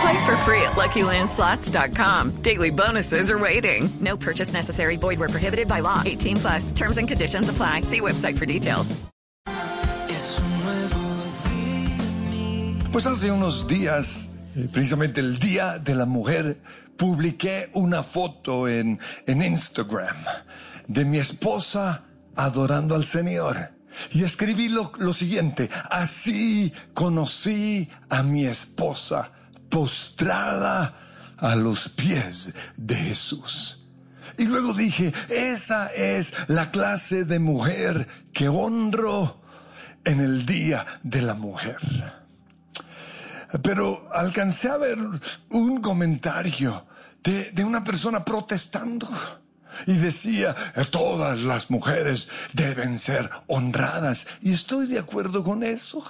Play for free at LuckyLandSlots.com. Daily bonuses are waiting. No purchase necessary. Void where prohibited by law. 18 plus. Terms and conditions apply. See website for details. Pues hace unos días, eh, precisamente el Día de la Mujer, publiqué una foto en, en Instagram de mi esposa adorando al Señor. Y escribí lo, lo siguiente, así conocí a mi esposa postrada a los pies de Jesús. Y luego dije, esa es la clase de mujer que honro en el Día de la Mujer. Pero alcancé a ver un comentario de, de una persona protestando y decía, todas las mujeres deben ser honradas. Y estoy de acuerdo con eso.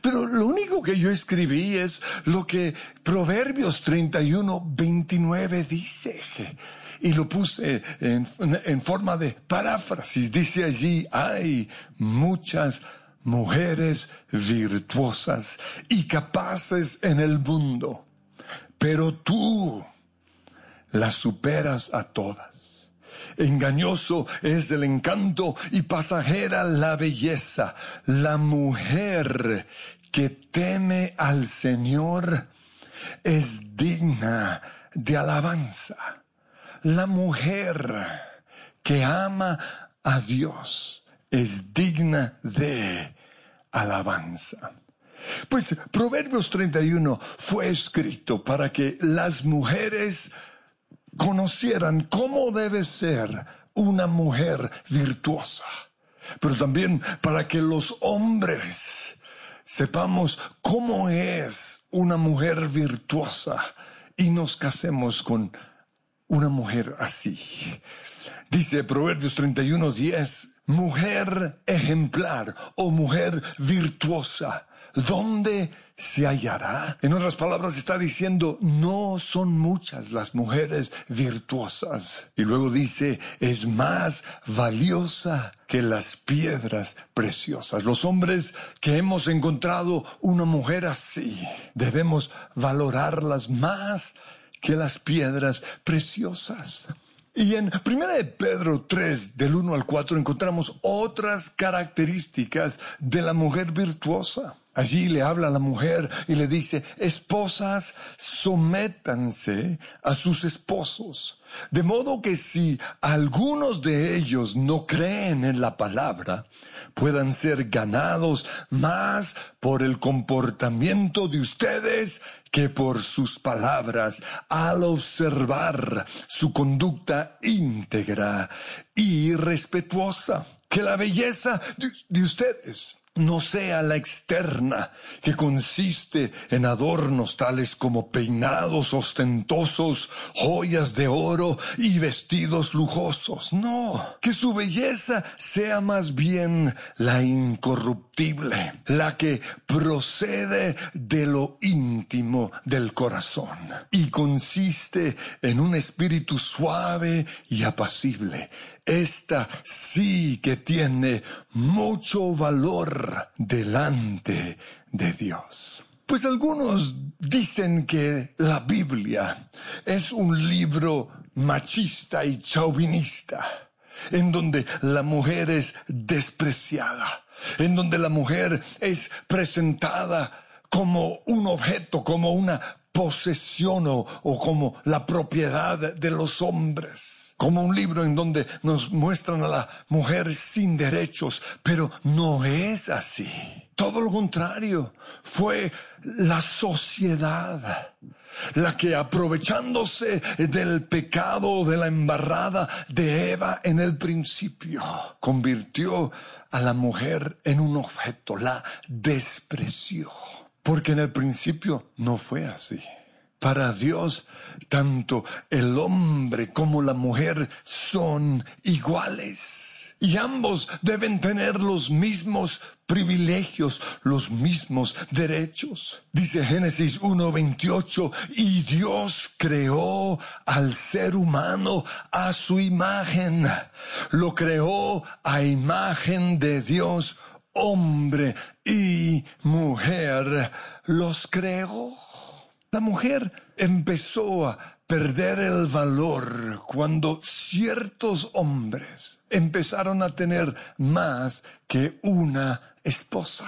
Pero lo único que yo escribí es lo que Proverbios 31, 29 dice. Y lo puse en, forma de paráfrasis. Dice allí, hay muchas mujeres virtuosas y capaces en el mundo, pero tú las superas a todas. Engañoso es el encanto y pasajera la belleza. La mujer que teme al Señor es digna de alabanza. La mujer que ama a Dios es digna de alabanza. Pues Proverbios 31 fue escrito para que las mujeres conocieran cómo debe ser una mujer virtuosa, pero también para que los hombres sepamos cómo es una mujer virtuosa y nos casemos con una mujer así. Dice Proverbios 31, 10, mujer ejemplar o mujer virtuosa, ¿dónde se hallará? En otras palabras, está diciendo, no son muchas las mujeres virtuosas. Y luego dice, es más valiosa que las piedras preciosas. Los hombres que hemos encontrado una mujer así, debemos valorarlas más que las piedras preciosas. Y en 1 de Pedro 3, del 1 al 4, encontramos otras características de la mujer virtuosa. Allí le habla la mujer y le dice, esposas, sométanse a sus esposos. De modo que si algunos de ellos no creen en la palabra, puedan ser ganados más por el comportamiento de ustedes que por sus palabras al observar su conducta íntegra y respetuosa. Que la belleza de ustedes no sea la externa, que consiste en adornos tales como peinados ostentosos, joyas de oro y vestidos lujosos. No, que su belleza sea más bien la incorruptible, la que procede de lo íntimo del corazón y consiste en un espíritu suave y apacible esta sí que tiene mucho valor delante de Dios. Pues algunos dicen que la Biblia es un libro machista y chauvinista, en donde la mujer es despreciada, en donde la mujer es presentada como un objeto, como una posesión o, o como la propiedad de los hombres como un libro en donde nos muestran a la mujer sin derechos, pero no es así. Todo lo contrario, fue la sociedad la que aprovechándose del pecado de la embarrada de Eva en el principio, convirtió a la mujer en un objeto, la despreció. Porque en el principio no fue así. Para Dios, tanto el hombre como la mujer son iguales y ambos deben tener los mismos privilegios, los mismos derechos. Dice Génesis 1.28, y Dios creó al ser humano a su imagen. Lo creó a imagen de Dios, hombre y mujer. Los creó. La mujer empezó a perder el valor cuando ciertos hombres empezaron a tener más que una esposa.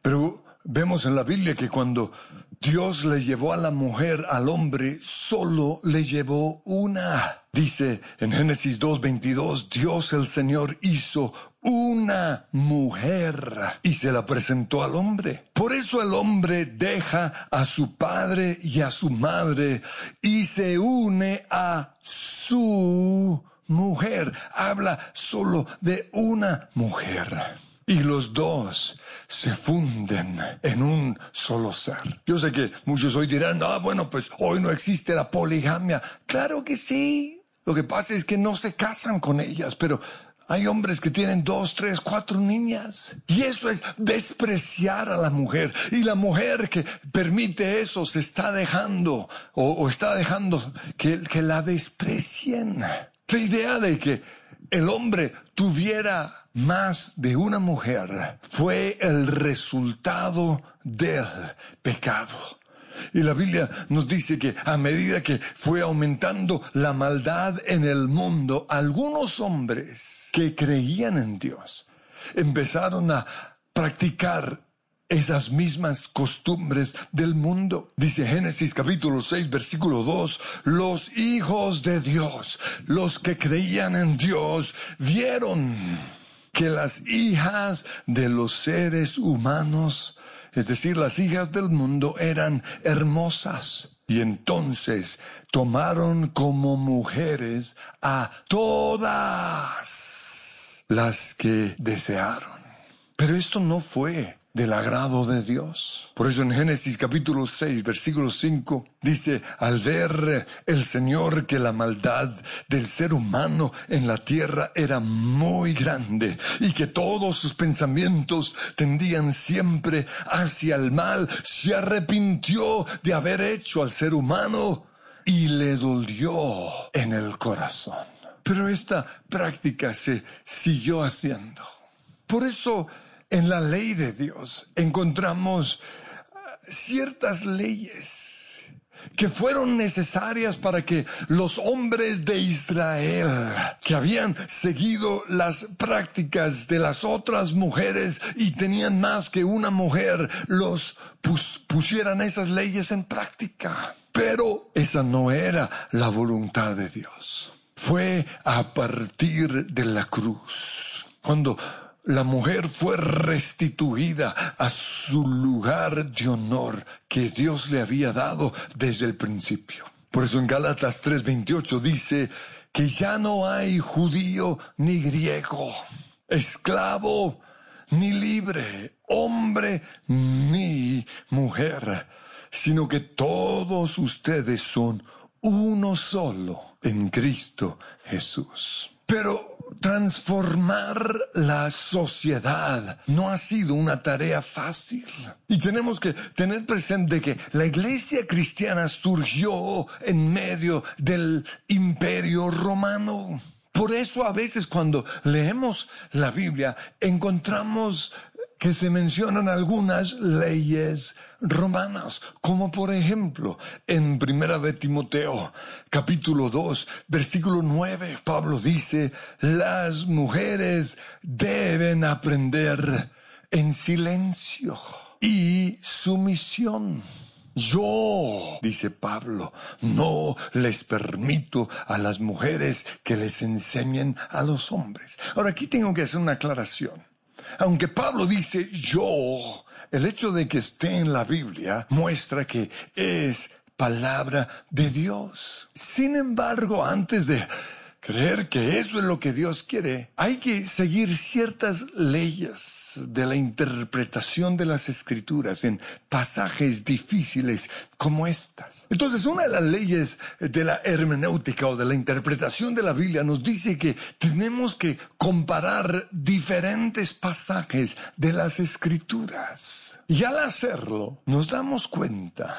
Pero vemos en la Biblia que cuando Dios le llevó a la mujer al hombre, solo le llevó una. Dice en Génesis 2.22, Dios el Señor hizo una mujer y se la presentó al hombre. Por eso el hombre deja a su padre y a su madre y se une a su mujer. Habla solo de una mujer y los dos se funden en un solo ser. Yo sé que muchos hoy dirán, ah, bueno, pues hoy no existe la poligamia. Claro que sí. Lo que pasa es que no se casan con ellas, pero hay hombres que tienen dos, tres, cuatro niñas. Y eso es despreciar a la mujer. Y la mujer que permite eso se está dejando o, está dejando que, que la desprecien. La idea de que el hombre tuviera más de una mujer fue el resultado del pecado. Y la Biblia nos dice que a medida que fue aumentando la maldad en el mundo, algunos hombres que creían en Dios empezaron a practicar esas mismas costumbres del mundo. Dice Génesis capítulo 6 versículo 2, los hijos de Dios, los que creían en Dios, vieron que las hijas de los seres humanos, es decir, las hijas del mundo, eran hermosas. Y entonces tomaron como mujeres a todas las que desearon. Pero esto no fue del agrado de Dios. Por eso en Génesis capítulo 6, versículo 5 dice, al ver el Señor que la maldad del ser humano en la tierra era muy grande y que todos sus pensamientos tendían siempre hacia el mal, se arrepintió de haber hecho al ser humano y le dolió en el corazón. Pero esta práctica se siguió haciendo. Por eso en la ley de Dios encontramos ah, ciertas leyes que fueron necesarias para que los hombres de Israel, que habían seguido las prácticas de las otras mujeres y tenían más que una mujer, los pusieran esas leyes en práctica. Pero esa no era la voluntad de Dios. Fue a partir de la cruz. Cuando la mujer fue restituida a su lugar de honor que Dios le había dado desde el principio. Por eso en Gálatas 3:28 dice que ya no hay judío ni griego, esclavo ni libre, hombre ni mujer, sino que todos ustedes son uno solo en Cristo Jesús. Pero transformar la sociedad no ha sido una tarea fácil. Y tenemos que tener presente que la iglesia cristiana surgió en medio del imperio romano. Por eso a veces cuando leemos la Biblia encontramos que se mencionan algunas leyes romanas, como por ejemplo en Primera de Timoteo, capítulo 2, versículo 9, Pablo dice, las mujeres deben aprender en silencio y sumisión. Yo, dice Pablo, no les permito a las mujeres que les enseñen a los hombres. Ahora aquí tengo que hacer una aclaración. Aunque Pablo dice yo, el hecho de que esté en la Biblia muestra que es palabra de Dios. Sin embargo, antes de creer que eso es lo que Dios quiere, hay que seguir ciertas leyes de la interpretación de las escrituras en pasajes difíciles como estas. Entonces, una de las leyes de la hermenéutica o de la interpretación de la Biblia nos dice que tenemos que comparar diferentes pasajes de las escrituras. Y al hacerlo, nos damos cuenta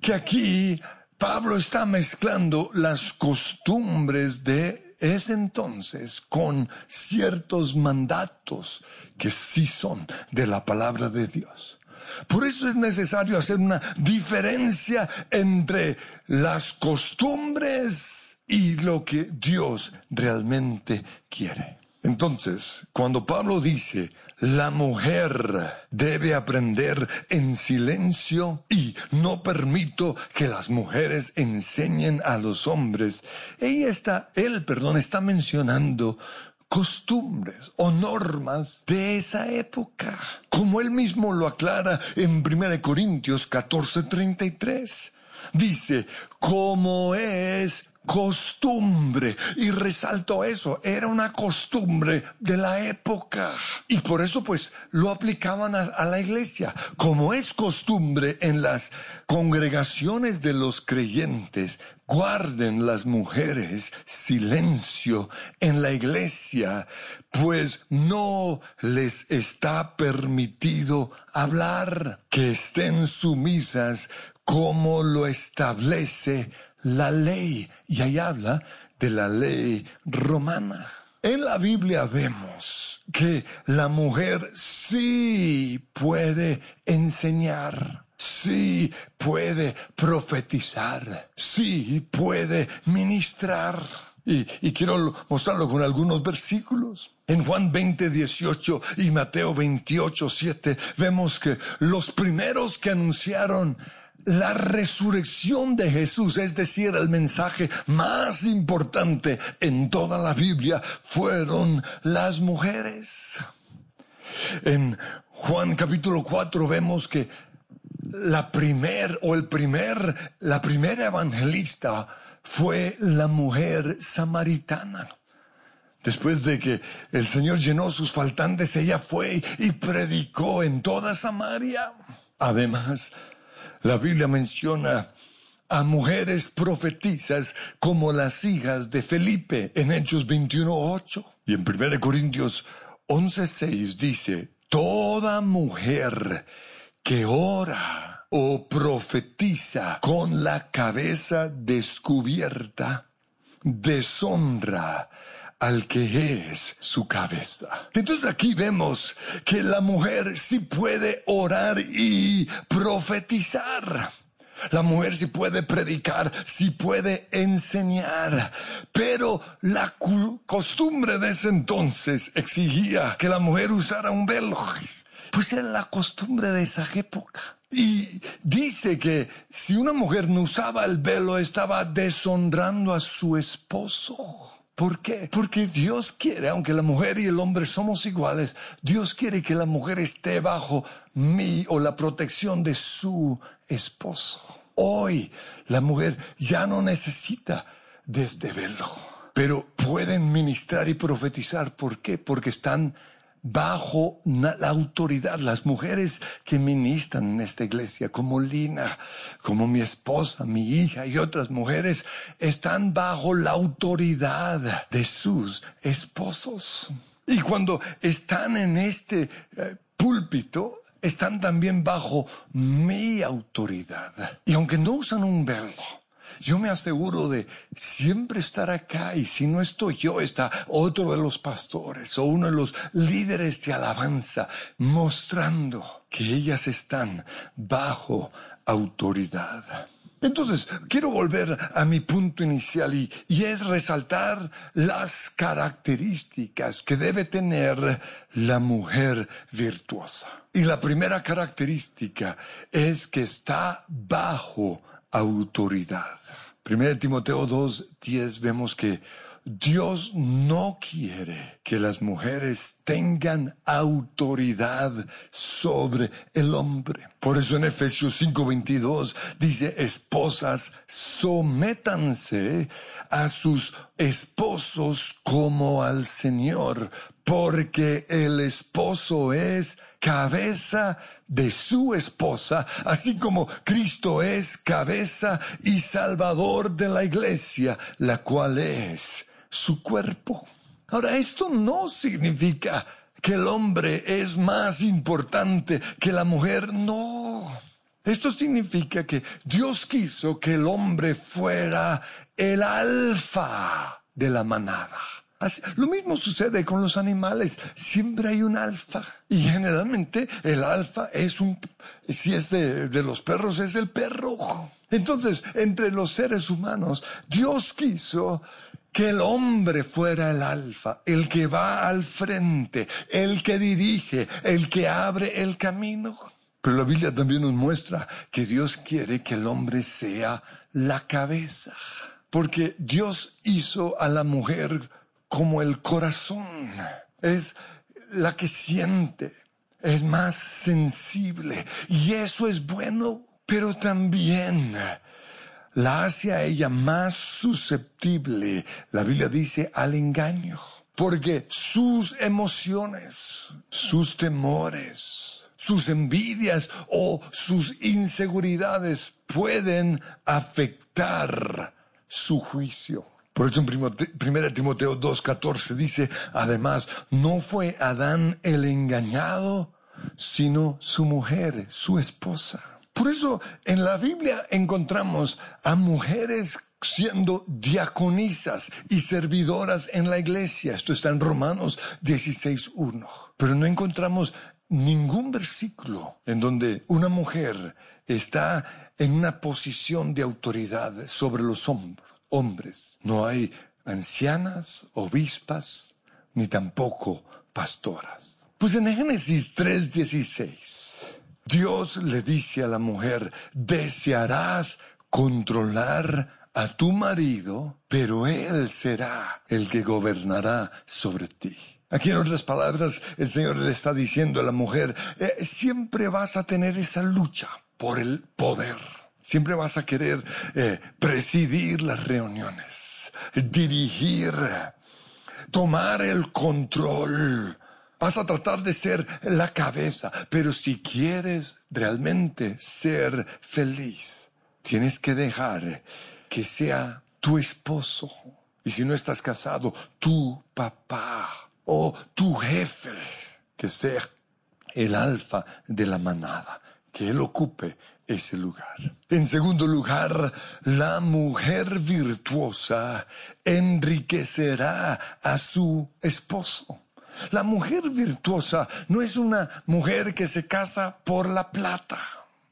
que aquí Pablo está mezclando las costumbres de es entonces con ciertos mandatos que sí son de la palabra de Dios. Por eso es necesario hacer una diferencia entre las costumbres y lo que Dios realmente quiere. Entonces, cuando Pablo dice, la mujer debe aprender en silencio y no permito que las mujeres enseñen a los hombres, ella está, él, perdón, está mencionando costumbres o normas de esa época, como él mismo lo aclara en 1 Corintios 14:33. Dice, como es costumbre. Y resalto eso, era una costumbre de la época. Y por eso pues lo aplicaban a, la iglesia. Como es costumbre en las congregaciones de los creyentes, guarden las mujeres silencio en la iglesia, pues no les está permitido hablar, que estén sumisas como lo establece la ley. Y ahí habla de la ley romana. En la Biblia vemos que la mujer sí puede enseñar, sí puede profetizar, sí puede ministrar. Y, quiero mostrarlo con algunos versículos. En Juan 20, 18 y Mateo 28, 7 vemos que los primeros que anunciaron la resurrección de Jesús, es decir, el mensaje más importante en toda la Biblia, fueron las mujeres. En Juan capítulo 4 vemos que la primer o el primer, la primera evangelista fue la mujer samaritana. Después de que el Señor llenó sus faltantes, ella fue y predicó en toda Samaria. Además, la Biblia menciona a mujeres profetizas como las hijas de Felipe en Hechos 21.8. Y en 1 Corintios 11.6 dice, toda mujer que ora o profetiza con la cabeza descubierta deshonra al que es su cabeza. Entonces aquí vemos que la mujer sí puede orar y profetizar. La mujer sí puede predicar, sí puede enseñar, pero la costumbre de ese entonces exigía que la mujer usara un velo. Pues era la costumbre de esa época. Y dice que si una mujer no usaba el velo estaba deshonrando a su esposo. ¿Por qué? Porque Dios quiere, aunque la mujer y el hombre somos iguales, Dios quiere que la mujer esté bajo mí o la protección de su esposo. Hoy la mujer ya no necesita de este velo, pero pueden ministrar y profetizar. ¿Por qué? Porque están bajo la autoridad. Las mujeres que ministran en esta iglesia, como Lina, como mi esposa, mi hija y otras mujeres, están bajo la autoridad de sus esposos. Y cuando están en este eh, púlpito, están también bajo mi autoridad. Y aunque no usan un velo, yo me aseguro de siempre estar acá y si no estoy yo, está otro de los pastores o uno de los líderes de alabanza mostrando que ellas están bajo autoridad. Entonces, quiero volver a mi punto inicial y, y, es resaltar las características que debe tener la mujer virtuosa. Y la primera característica es que está bajo autoridad. 1 Timoteo 2.10 vemos que Dios no quiere que las mujeres tengan autoridad sobre el hombre. Por eso en Efesios 5:22 dice, esposas, sométanse a sus esposos como al Señor, porque el esposo es cabeza de su esposa, así como Cristo es cabeza y salvador de la iglesia, la cual es su cuerpo. Ahora, esto no significa que el hombre es más importante que la mujer, no. Esto significa que Dios quiso que el hombre fuera el alfa de la manada. Lo mismo sucede con los animales. Siempre hay un alfa. Y generalmente el alfa es un, si es de, de los perros, es el perro. Entonces, entre los seres humanos, Dios quiso que el hombre fuera el alfa, el que va al frente, el que dirige, el que abre el camino. Pero la Biblia también nos muestra que Dios quiere que el hombre sea la cabeza, porque Dios hizo a la mujer como el corazón, es la que siente, es más sensible, y eso es bueno, pero también la hace a ella más susceptible, la Biblia dice, al engaño. Porque sus emociones, sus temores, sus envidias o sus inseguridades pueden afectar su juicio. Por eso en 1 Timoteo 2.14 dice, además, no fue Adán el engañado, sino su mujer, su esposa. Por eso en la Biblia encontramos a mujeres siendo diaconisas y servidoras en la iglesia. Esto está en Romanos 16.1. Pero no encontramos ningún versículo en donde una mujer está en una posición de autoridad sobre los hombres. No hay ancianas, obispas, ni tampoco pastoras. Pues en Génesis 3.16 Dios le dice a la mujer, desearás controlar a tu marido, pero él será el que gobernará sobre ti. Aquí en otras palabras, el Señor le está diciendo a la mujer, eh, siempre vas a tener esa lucha por el poder. Siempre vas a querer eh, presidir las reuniones, dirigir, tomar el control Vas a tratar de ser la cabeza, pero si quieres realmente ser feliz, tienes que dejar que sea tu esposo. Y si no estás casado, tu papá o tu jefe, que sea el alfa de la manada, que él ocupe ese lugar. En segundo lugar, la mujer virtuosa enriquecerá a su esposo. La mujer virtuosa no es una mujer que se casa por la plata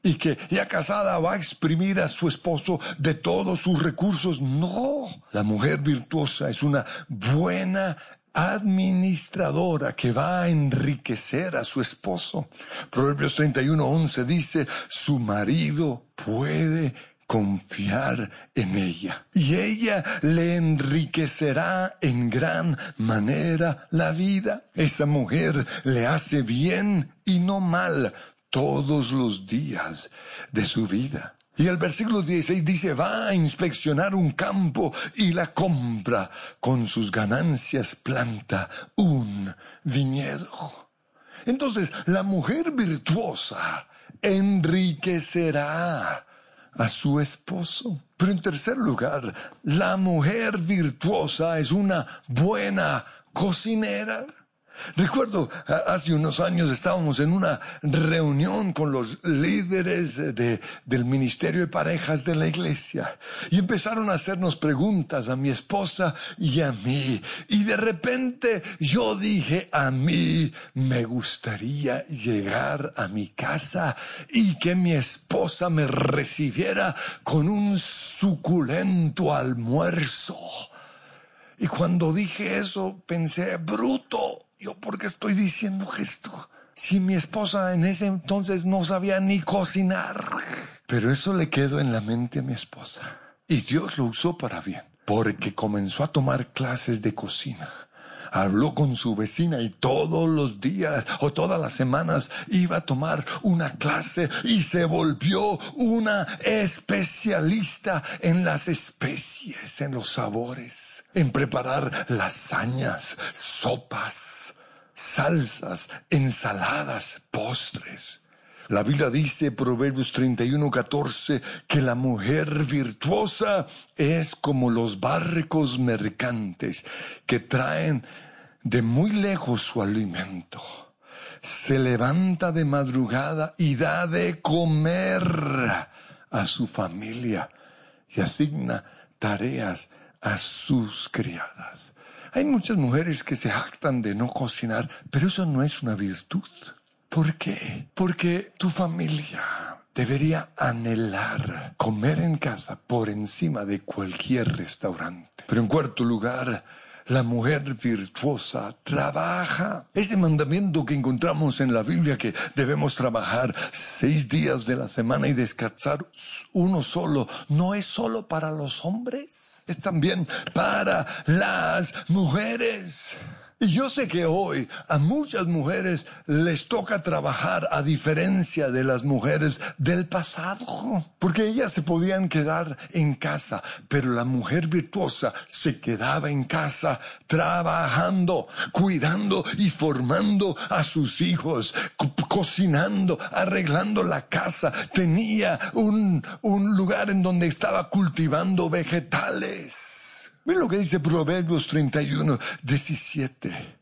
y que ya casada va a exprimir a su esposo de todos sus recursos. No, la mujer virtuosa es una buena administradora que va a enriquecer a su esposo. Proverbios 31:11 dice, su marido puede confiar en ella y ella le enriquecerá en gran manera la vida. Esa mujer le hace bien y no mal todos los días de su vida. Y el versículo 16 dice, va a inspeccionar un campo y la compra, con sus ganancias planta un viñedo. Entonces, la mujer virtuosa enriquecerá a su esposo. Pero en tercer lugar, la mujer virtuosa es una buena cocinera. Recuerdo, hace unos años estábamos en una reunión con los líderes de, del Ministerio de Parejas de la iglesia y empezaron a hacernos preguntas a mi esposa y a mí. Y de repente yo dije, a mí me gustaría llegar a mi casa y que mi esposa me recibiera con un suculento almuerzo. Y cuando dije eso, pensé, bruto, ¿Yo por qué estoy diciendo esto? Si mi esposa en ese entonces no sabía ni cocinar. Pero eso le quedó en la mente a mi esposa. Y Dios lo usó para bien, porque comenzó a tomar clases de cocina. Habló con su vecina y todos los días o todas las semanas iba a tomar una clase y se volvió una especialista en las especies, en los sabores, en preparar lasañas, sopas salsas, ensaladas, postres. La Biblia dice, Proverbios 31, 14, que la mujer virtuosa es como los barcos mercantes que traen de muy lejos su alimento. Se levanta de madrugada y da de comer a su familia y asigna tareas a sus criadas. Hay muchas mujeres que se jactan de no cocinar, pero eso no es una virtud. ¿Por qué? Porque tu familia debería anhelar comer en casa por encima de cualquier restaurante. Pero en cuarto lugar, la mujer virtuosa trabaja. Ese mandamiento que encontramos en la Biblia que debemos trabajar seis días de la semana y descansar uno solo, ¿no es solo para los hombres? Es también para las mujeres. Y yo sé que hoy a muchas mujeres les toca trabajar a diferencia de las mujeres del pasado, porque ellas se podían quedar en casa, pero la mujer virtuosa se quedaba en casa trabajando, cuidando y formando a sus hijos, cocinando, arreglando la casa, tenía un, un lugar en donde estaba cultivando vegetales. Miren lo que dice Proverbios 31, 17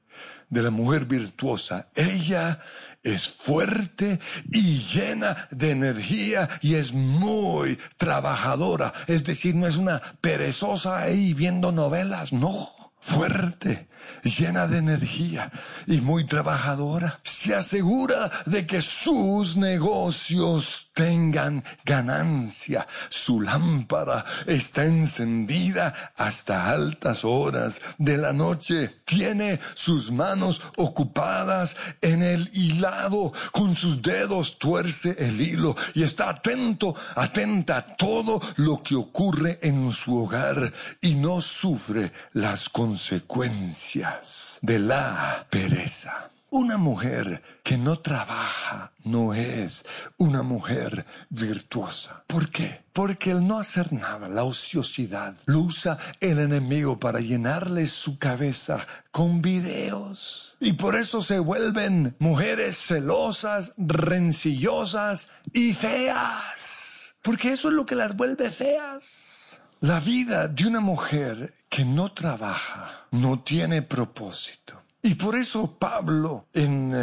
de la mujer virtuosa. Ella es fuerte y llena de energía y es muy trabajadora. Es decir, no es una perezosa ahí viendo novelas, no. Fuerte, llena de energía y muy trabajadora. Se asegura de que sus negocios tengan ganancia. Su lámpara está encendida hasta altas horas de la noche. Tiene sus manos ocupadas en el hilado. Con sus dedos tuerce el hilo y está atento, atenta a todo lo que ocurre en su hogar y no sufre las consecuencias de la pereza. Una mujer que no trabaja no es una mujer virtuosa. ¿Por qué? Porque el no hacer nada, la ociosidad, lo usa el enemigo para llenarle su cabeza con videos. Y por eso se vuelven mujeres celosas, rencillosas y feas. Porque eso es lo que las vuelve feas. La vida de una mujer que no trabaja no tiene propósito y por eso Pablo en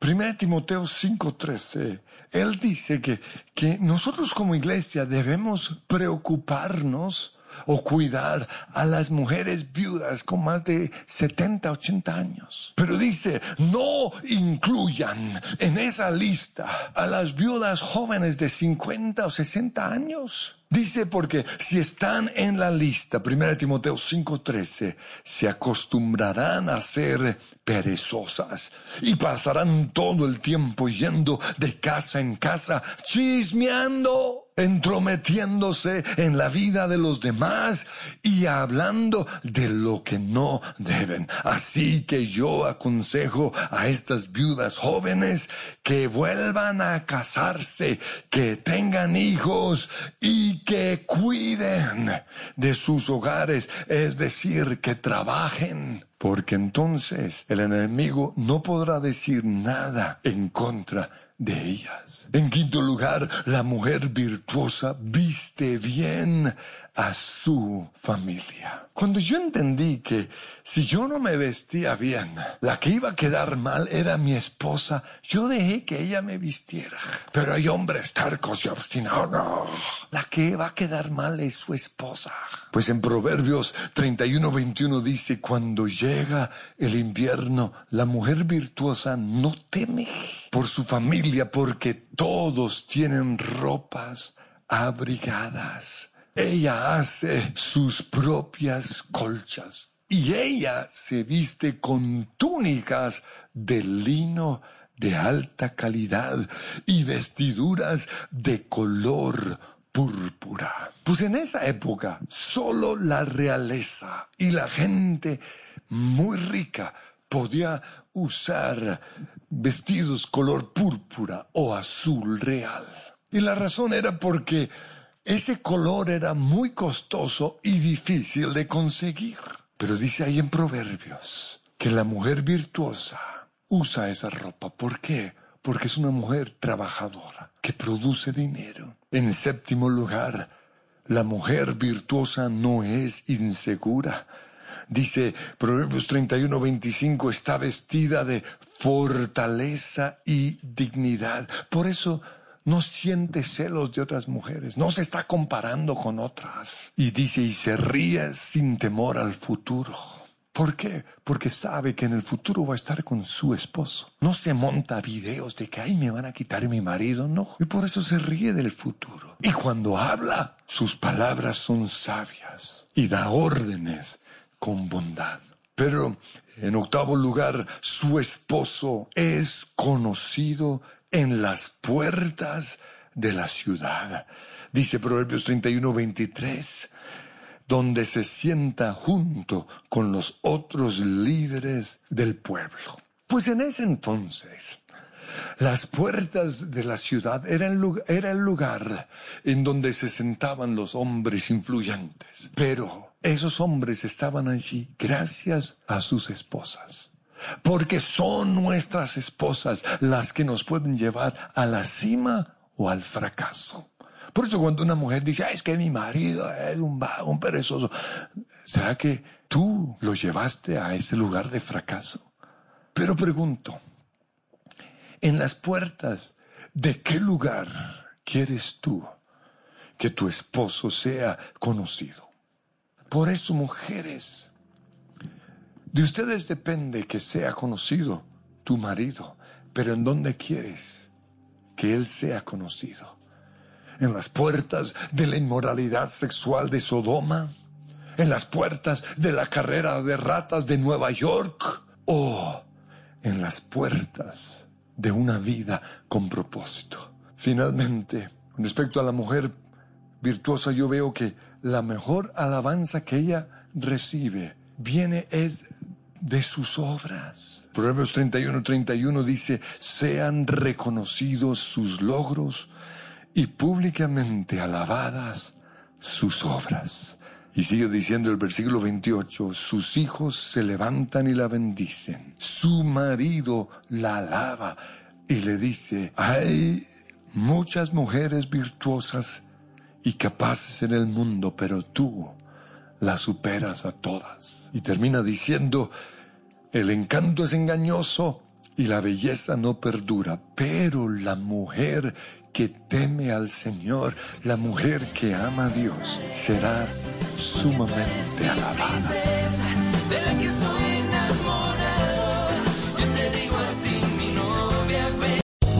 1 eh, Timoteo 5:13, él dice que, que nosotros como iglesia debemos preocuparnos o cuidar a las mujeres viudas con más de 70, 80 años. Pero dice, no incluyan en esa lista a las viudas jóvenes de 50 o 60 años. Dice porque si están en la lista, 1 Timoteo 5:13, se acostumbrarán a ser perezosas y pasarán todo el tiempo yendo de casa en casa chismeando entrometiéndose en la vida de los demás y hablando de lo que no deben. Así que yo aconsejo a estas viudas jóvenes que vuelvan a casarse, que tengan hijos y que cuiden de sus hogares, es decir, que trabajen porque entonces el enemigo no podrá decir nada en contra de ellas. En quinto lugar, la mujer virtuosa viste bien a su familia. Cuando yo entendí que si yo no me vestía bien, la que iba a quedar mal era mi esposa, yo dejé que ella me vistiera. Pero hay hombres tercos y obstinados. La que va a quedar mal es su esposa. Pues en Proverbios 31, 21 dice, cuando llega el invierno, la mujer virtuosa no teme por su familia porque todos tienen ropas abrigadas. Ella hace sus propias colchas y ella se viste con túnicas de lino de alta calidad y vestiduras de color púrpura. Pues en esa época solo la realeza y la gente muy rica podía usar vestidos color púrpura o azul real. Y la razón era porque ese color era muy costoso y difícil de conseguir. Pero dice ahí en Proverbios que la mujer virtuosa usa esa ropa. ¿Por qué? Porque es una mujer trabajadora que produce dinero. En séptimo lugar, la mujer virtuosa no es insegura. Dice Proverbios 31, 25, está vestida de fortaleza y dignidad. Por eso no siente celos de otras mujeres, no se está comparando con otras. Y dice, y se ríe sin temor al futuro. ¿Por qué? Porque sabe que en el futuro va a estar con su esposo. No se monta videos de que, ay, me van a quitar mi marido, no. Y por eso se ríe del futuro. Y cuando habla, sus palabras son sabias y da órdenes con bondad. Pero, en octavo lugar, su esposo es conocido en las puertas de la ciudad. Dice Proverbios 31, 23, donde se sienta junto con los otros líderes del pueblo. Pues en ese entonces, las puertas de la ciudad eran era el lugar en donde se sentaban los hombres influyentes. Pero esos hombres estaban allí gracias a sus esposas porque son nuestras esposas las que nos pueden llevar a la cima o al fracaso. Por eso cuando una mujer dice, es que mi marido es un vago, un perezoso, ¿será que tú lo llevaste a ese lugar de fracaso? Pero pregunto, en las puertas, ¿de qué lugar quieres tú que tu esposo sea conocido? Por eso, mujeres, de ustedes depende que sea conocido tu marido, pero ¿en dónde quieres que él sea conocido? ¿En las puertas de la inmoralidad sexual de Sodoma? ¿En las puertas de la carrera de ratas de Nueva York? ¿O en las puertas de una vida con propósito? Finalmente, respecto a la mujer virtuosa, yo veo que la mejor alabanza que ella recibe viene es de sus obras. Proverbios 31, 31 dice, sean reconocidos sus logros y públicamente alabadas sus obras. Y sigue diciendo el versículo 28, sus hijos se levantan y la bendicen, su marido la alaba y le dice, hay muchas mujeres virtuosas y capaces en el mundo, pero tú la superas a todas. Y termina diciendo, el encanto es engañoso y la belleza no perdura, pero la mujer que teme al Señor, la mujer que ama a Dios, será sumamente alabada.